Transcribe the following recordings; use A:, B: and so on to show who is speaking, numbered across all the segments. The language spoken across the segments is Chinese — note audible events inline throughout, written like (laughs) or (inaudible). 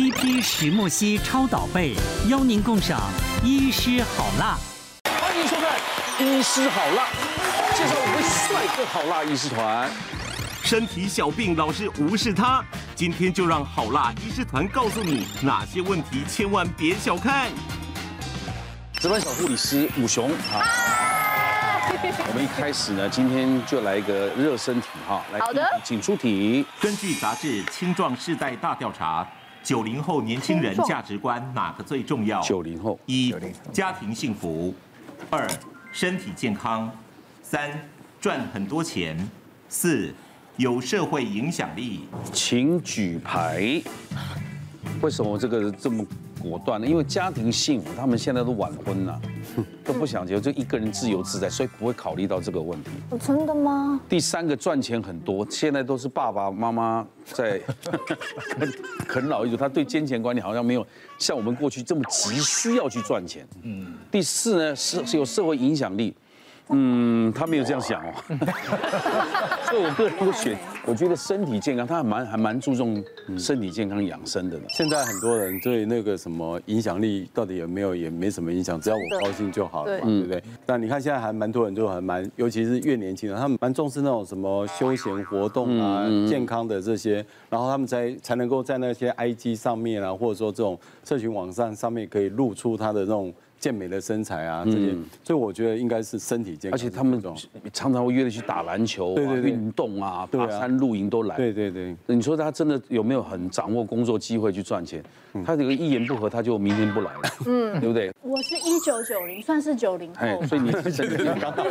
A: TP 石墨烯超导被，邀您共赏医师好辣。
B: 欢迎收看《医师好辣》，介绍我们帅哥好辣医师团。
C: 身体小病老是无视它，今天就让好辣医师团告诉你哪些问题千万别小看。
B: 值班小护理师武雄，啊。我们一开始呢，今天就来一个热身题哈，来，好的，请出题。
C: 根据杂志《青壮世代大调查》，九零后年轻人价值观哪个最重要？
B: 九零后，
C: 一家庭幸福，二身体健康，三赚很多钱，四有社会影响力。
B: 请举牌。为什么这个这么？果断呢，因为家庭幸福，他们现在都晚婚了，都不想结婚，就一个人自由自在，所以不会考虑到这个问题。
D: 真的吗？
B: 第三个赚钱很多，现在都是爸爸妈妈在 (laughs) 啃啃老一族，他对金钱观念好像没有像我们过去这么急需要去赚钱。嗯。第四呢，是是有社会影响力。嗯，他没有这样想哦，(laughs) 所以我个人会选，(laughs) 我觉得身体健康，他还蛮还蛮注重身体健康养生的。
E: 现在很多人对那个什么影响力到底有没有，也没什么影响，只要我高兴就好了嘛，对不对？但你看现在还蛮多人就还蛮，尤其是越年轻人，他们蛮重视那种什么休闲活动啊、健康的这些，然后他们才才能够在那些 IG 上面啊，或者说这种社群网站上面可以露出他的那种。健美的身材啊，这些，所以我觉得应该是身体健康。
B: 而且他们常常会约着去打篮球、对对对，运动啊，爬山露营都来。
E: 对对对。
B: 你说他真的有没有很掌握工作机会去赚钱？他这个一言不合他就明天不来了，(laughs) 嗯，对不对？
D: 我是一九九零，算是九零后，
B: 所以你身体 (laughs) 刚刚好。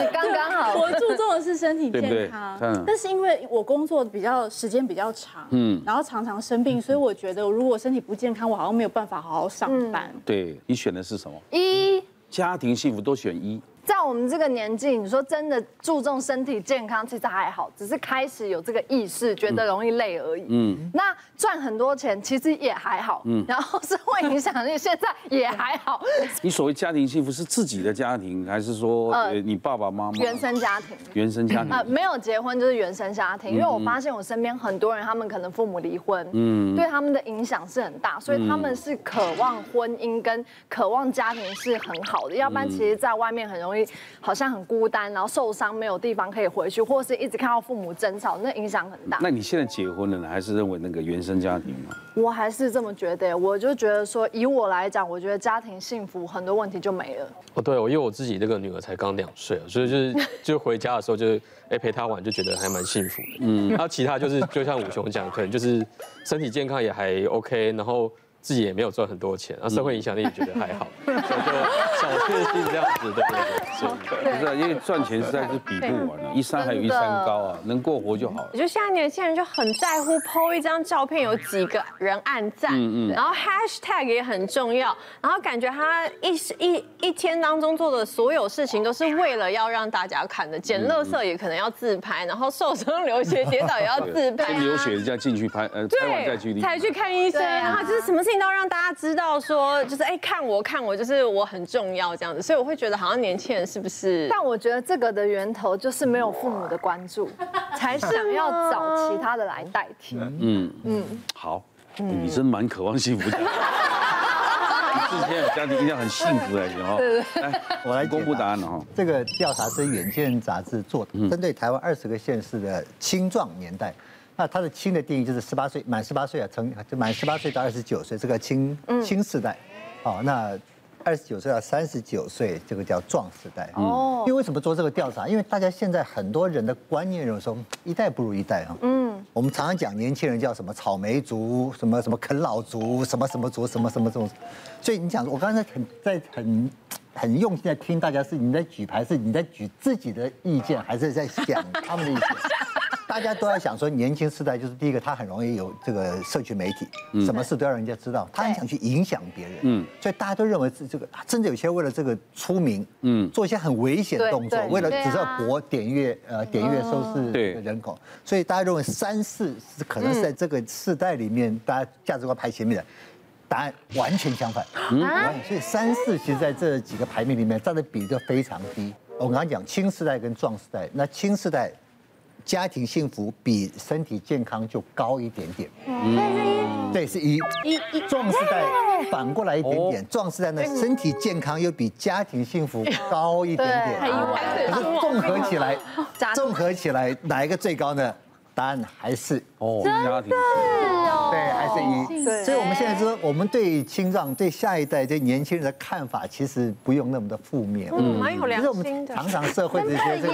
D: 你刚刚好。我注重的是身体健康，但是因为我工作比较时间比较长，嗯，然后常常生病，所以我觉得如果身体不健康，我好像没有办法好好上班。
B: 对，你选的是什么？
D: 一
B: 家庭幸福都选一。
D: 在我们这个年纪，你说真的注重身体健康，其实还好，只是开始有这个意识，觉得容易累而已。嗯，那赚很多钱其实也还好。嗯，然后社会影响力现在也还好。(laughs)
B: 你所谓家庭幸福是自己的家庭，还是说呃你爸爸妈妈？
D: 原生家庭。
B: 原生家庭。呃，
D: 没有结婚就是原生家庭，因为我发现我身边很多人，他们可能父母离婚，嗯，对他们的影响是很大，所以他们是渴望婚姻跟渴望家庭是很好的，要不然其实在外面很容易。好像很孤单，然后受伤没有地方可以回去，或是一直看到父母争吵，那影响很大。
B: 那你现在结婚了呢，还是认为那个原生家庭吗？
D: 我还是这么觉得，我就觉得说，以我来讲，我觉得家庭幸福，很多问题就没了。
F: 哦，对，我因为我自己这个女儿才刚两岁，所以就是 (laughs) 就回家的时候就是哎陪她玩，就觉得还蛮幸福的。嗯，然后其他就是就像武雄讲，可能就是身体健康也还 OK，然后。自己也没有赚很多钱，然后社会影响力也觉得还好，(laughs) 所以就小确幸这样子，对不对？(laughs)
B: 不是，因为赚钱实在是比不完了，一山还有一山高啊，能过活就好了。
G: 我觉得现在年轻人就很在乎 PO 一张照片有几个人按赞，嗯嗯，然后 Hashtag 也很重要，然后感觉他一一一天当中做的所有事情都是为了要让大家看的，捡垃圾也可能要自拍，然后受伤流血跌倒也要自拍，
B: 流血这样进去拍，呃，拍完再去
G: 才去看医生，然后就是什么事情都。要让大家知道说，就是哎，看我看我，就是我很重要这样子，所以我会觉得好像年轻人是不是？
D: 但我觉得这个的源头就是没有父母的关注，(laughs) 才想要找其他的来代替。嗯
B: 嗯，好，你真蛮渴望幸福的。之前有家庭一定要很幸福才行哦。来，我来公布答案了哈。
H: 这个调查是《远见》杂志做的，针对台湾二十个县市的青壮年代。那他的“青”的定义就是十八岁满十八岁啊，成就满十八岁到二十九岁，这个青青世代。好，那二十九岁到三十九岁，这个叫壮时代。哦。因为为什么做这个调查？因为大家现在很多人的观念有时候一代不如一代哈。嗯。我们常常讲年轻人叫什么草莓族，什么什么啃老族，什么什么族，什么什么族。所以你讲，我刚才很在很很用心在听大家，是你在举牌，是你在举自己的意见，还是在想他们的意见？(laughs) 大家都在想说，年轻世代就是第一个，他很容易有这个社区媒体，什么事都要人家知道，他很想去影响别人，嗯，所以大家都认为是这个，甚至有些为了这个出名，嗯，做一些很危险的动作，为了只是要博点阅，呃，点阅收视的人口，所以大家认为三四是可能是在这个世代里面，大家价值观排前面的，答案完全相反，嗯，所以三四其实在这几个排名里面占的比例就非常低。我刚刚讲青世代跟壮世代，那青世代。家庭幸福比身体健康就高一点点。嗯，对，是一。一一壮士代反过来一点点，壮士代呢身体健康又比家庭幸福高一点点。可是综合起来，综合起来哪一个最高呢？答案还是
B: 哦，家庭。
H: 对，还是一。所以我们现在说，我们对青壮、对下一代、对年轻人的看法，其实不用那么的负面。
G: 嗯，蛮有良心的。
H: 常常社会这些这个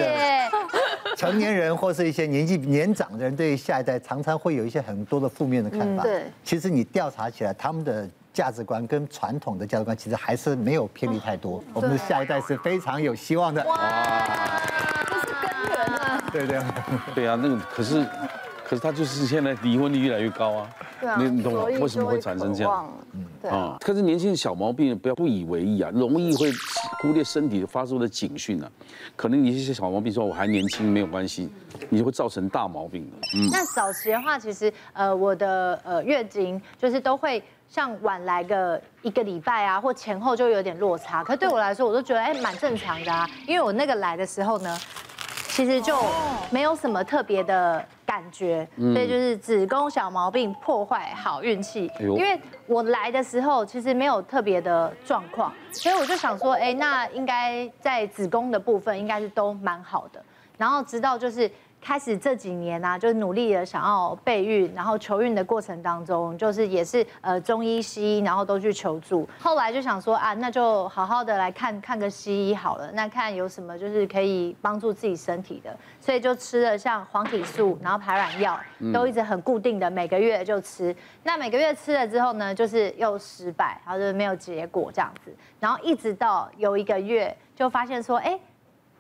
H: (laughs) 成年人或是一些年纪年长的人，对下一代常常会有一些很多的负面的看法。对。其实你调查起来，他们的价值观跟传统的价值观其实还是没有偏离太多。我们的下一代是非常有希望的。
D: 哇，这是根源啊！
H: 对对。
B: 对啊，那个可是。可是他就是现在离婚率越来越高啊，
D: 对啊，
B: 你你懂吗？为什么会产生这样？嗯，对啊。可是年轻人小毛病不要不以为意啊，容易会忽略身体发出的警讯啊。可能你一些小毛病说我还年轻没有关系，你就会造成大毛病的。
I: 嗯。那早期的话，其实呃我的呃月经就是都会像晚来个一个礼拜啊，或前后就有点落差。可是对我来说，我都觉得哎蛮正常的啊，因为我那个来的时候呢，其实就没有什么特别的。感觉，所以就是子宫小毛病破坏好运气。因为我来的时候其实没有特别的状况，所以我就想说，哎，那应该在子宫的部分应该是都蛮好的。然后直到就是。开始这几年啊，就努力的想要备孕，然后求孕的过程当中，就是也是呃中医西医，然后都去求助。后来就想说啊，那就好好的来看看个西医好了，那看有什么就是可以帮助自己身体的，所以就吃了像黄体素，然后排卵药，都一直很固定的每个月就吃。那每个月吃了之后呢，就是又失败，然后就没有结果这样子，然后一直到有一个月就发现说，哎。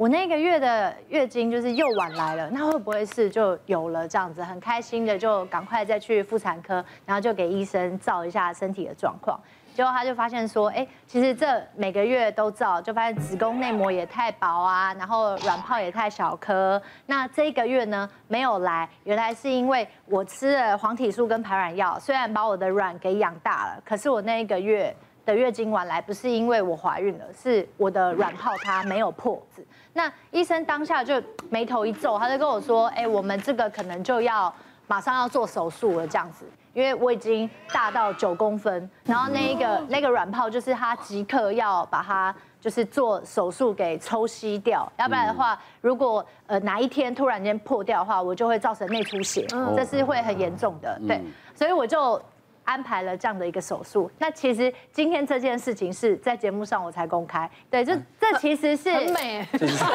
I: 我那个月的月经就是又晚来了，那会不会是就有了这样子？很开心的就赶快再去妇产科，然后就给医生照一下身体的状况。结果他就发现说，哎，其实这每个月都照，就发现子宫内膜也太薄啊，然后卵泡也太小颗。那这一个月呢没有来，原来是因为我吃了黄体素跟排卵药，虽然把我的卵给养大了，可是我那一个月的月经晚来不是因为我怀孕了，是我的卵泡它没有破子。那医生当下就眉头一皱，他就跟我说：“哎，我们这个可能就要马上要做手术了，这样子，因为我已经大到九公分，然后那一个那个卵泡就是他即刻要把它就是做手术给抽吸掉，要不然的话，如果呃哪一天突然间破掉的话，我就会造成内出血，这是会很严重的，对，所以我就。”安排了这样的一个手术，那其实今天这件事情是在节目上我才公开，对，就这其实是
D: 很美，跟你讲，
I: 对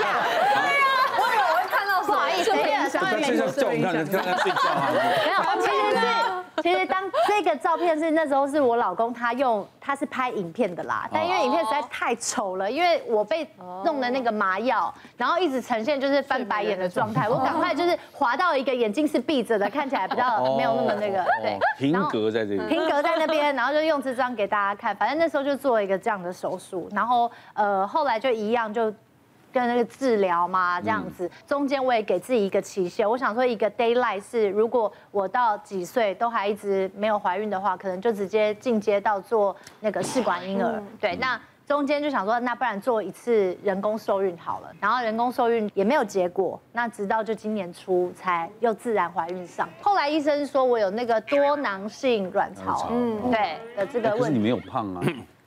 I: 呀，我以为我会看到，不好意思，没有，
B: 小美没睡觉，刚刚睡觉，
I: 没有，其实是。其实当 (laughs) 这个照片是那时候是我老公他用，他是拍影片的啦，但因为影片实在太丑了，因为我被弄的那个麻药，然后一直呈现就是翻白眼的状态，我赶快就是滑到一个眼睛是闭着的，看起来比较没有那么那个对，
B: 平格在这里，
I: 平格在那边，然后就用这张给大家看，反正那时候就做了一个这样的手术，然后呃后来就一样就。跟那个治疗嘛，这样子，中间我也给自己一个期限，我想说一个 deadline 是，如果我到几岁都还一直没有怀孕的话，可能就直接进阶到做那个试管婴儿。对，那中间就想说，那不然做一次人工受孕好了，然后人工受孕也没有结果，那直到就今年初才又自然怀孕上。后来医生说我有那个多囊性卵巢，嗯，对的这个问题。可是
B: 你没有胖啊，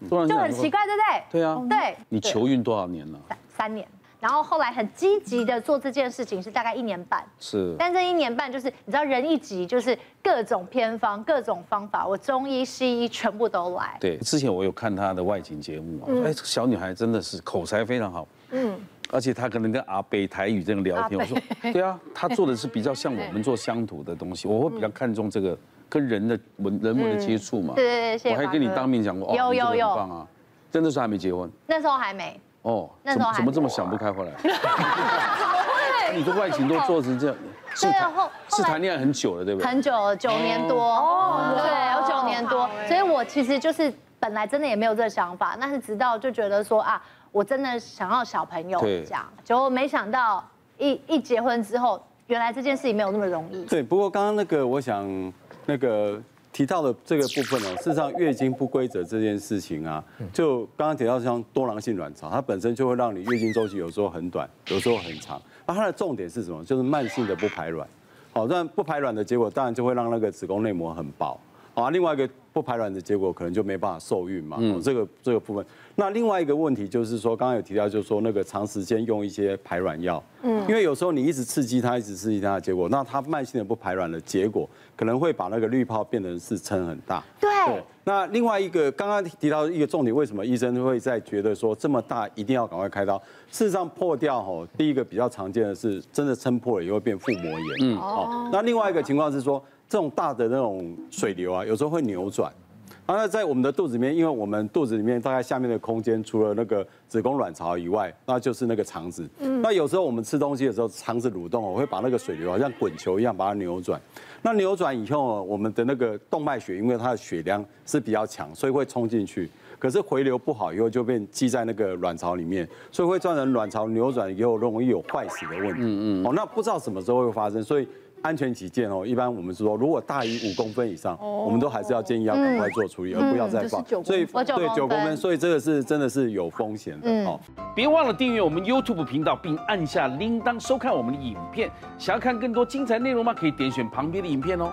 I: 就很奇怪，对不对？
B: 对啊，
I: 对。
B: 你求孕多少年了？
I: 三三年。然后后来很积极的做这件事情是大概一年半，
B: 是，
I: 但这一年半就是你知道人一急就是各种偏方各种方法，我中医西医全部都来。
B: 对，之前我有看她的外景节目，哎，这个小女孩真的是口才非常好，嗯，而且她可能跟阿北台语这样聊天，我说，对啊，她做的是比较像我们做乡土的东西，我会比较看重这个 (laughs) 跟人的文人文的接触嘛，
I: 对对对，
B: 我还跟你当面讲过，
I: 有有有，
B: 棒啊，真的是还没结婚，
I: 那时候还没。
B: 哦，那时候怎么这么想不开？回来 (laughs) 怎么会？你的外形都做成这样，是是谈恋爱很久了，对不对？
I: 很久，九年多哦，对，有九年多。所以我其实就是本来真的也没有这个想法，但是直到就觉得说啊，我真的想要小朋友这样，结果没想到一一结婚之后，原来这件事情没有那么容易。
E: 对，不过刚刚那个我想那个。提到的这个部分呢，事实上月经不规则这件事情啊，就刚刚提到像多囊性卵巢，它本身就会让你月经周期有时候很短，有时候很长。那它的重点是什么？就是慢性的不排卵。好，但不排卵的结果，当然就会让那个子宫内膜很薄。好，另外一个不排卵的结果，可能就没办法受孕嘛。嗯，这个这个部分。那另外一个问题就是说，刚刚有提到，就是说那个长时间用一些排卵药，嗯，因为有时候你一直刺激它，一直刺激它的结果，那它慢性的不排卵的结果，可能会把那个滤泡变成是撑很大。
I: 对。
E: 那另外一个刚刚提到一个重点，为什么医生会在觉得说这么大一定要赶快开刀？事实上破掉吼，第一个比较常见的是真的撑破了也会变腹膜炎。嗯。哦。那另外一个情况是说，这种大的那种水流啊，有时候会扭转。那在我们的肚子里面，因为我们肚子里面大概下面的空间，除了那个子宫卵巢以外，那就是那个肠子。嗯。那有时候我们吃东西的时候，肠子蠕动我，会把那个水流好像滚球一样把它扭转。那扭转以后，我们的那个动脉血，因为它的血量是比较强，所以会冲进去。可是回流不好以后，就变积在那个卵巢里面，所以会造成卵巢扭转以后容易有坏死的问题。嗯嗯。哦，那不知道什么时候会发生，所以。安全起见哦，一般我们是说，如果大于五公分以上，我们都还是要建议要赶快做处理，而不要再放。所以对九公分，所以这个是真的是有风险的哦。
B: 别忘了订阅我们 YouTube 频道，并按下铃铛收看我们的影片。想要看更多精彩内容吗？可以点选旁边的影片哦。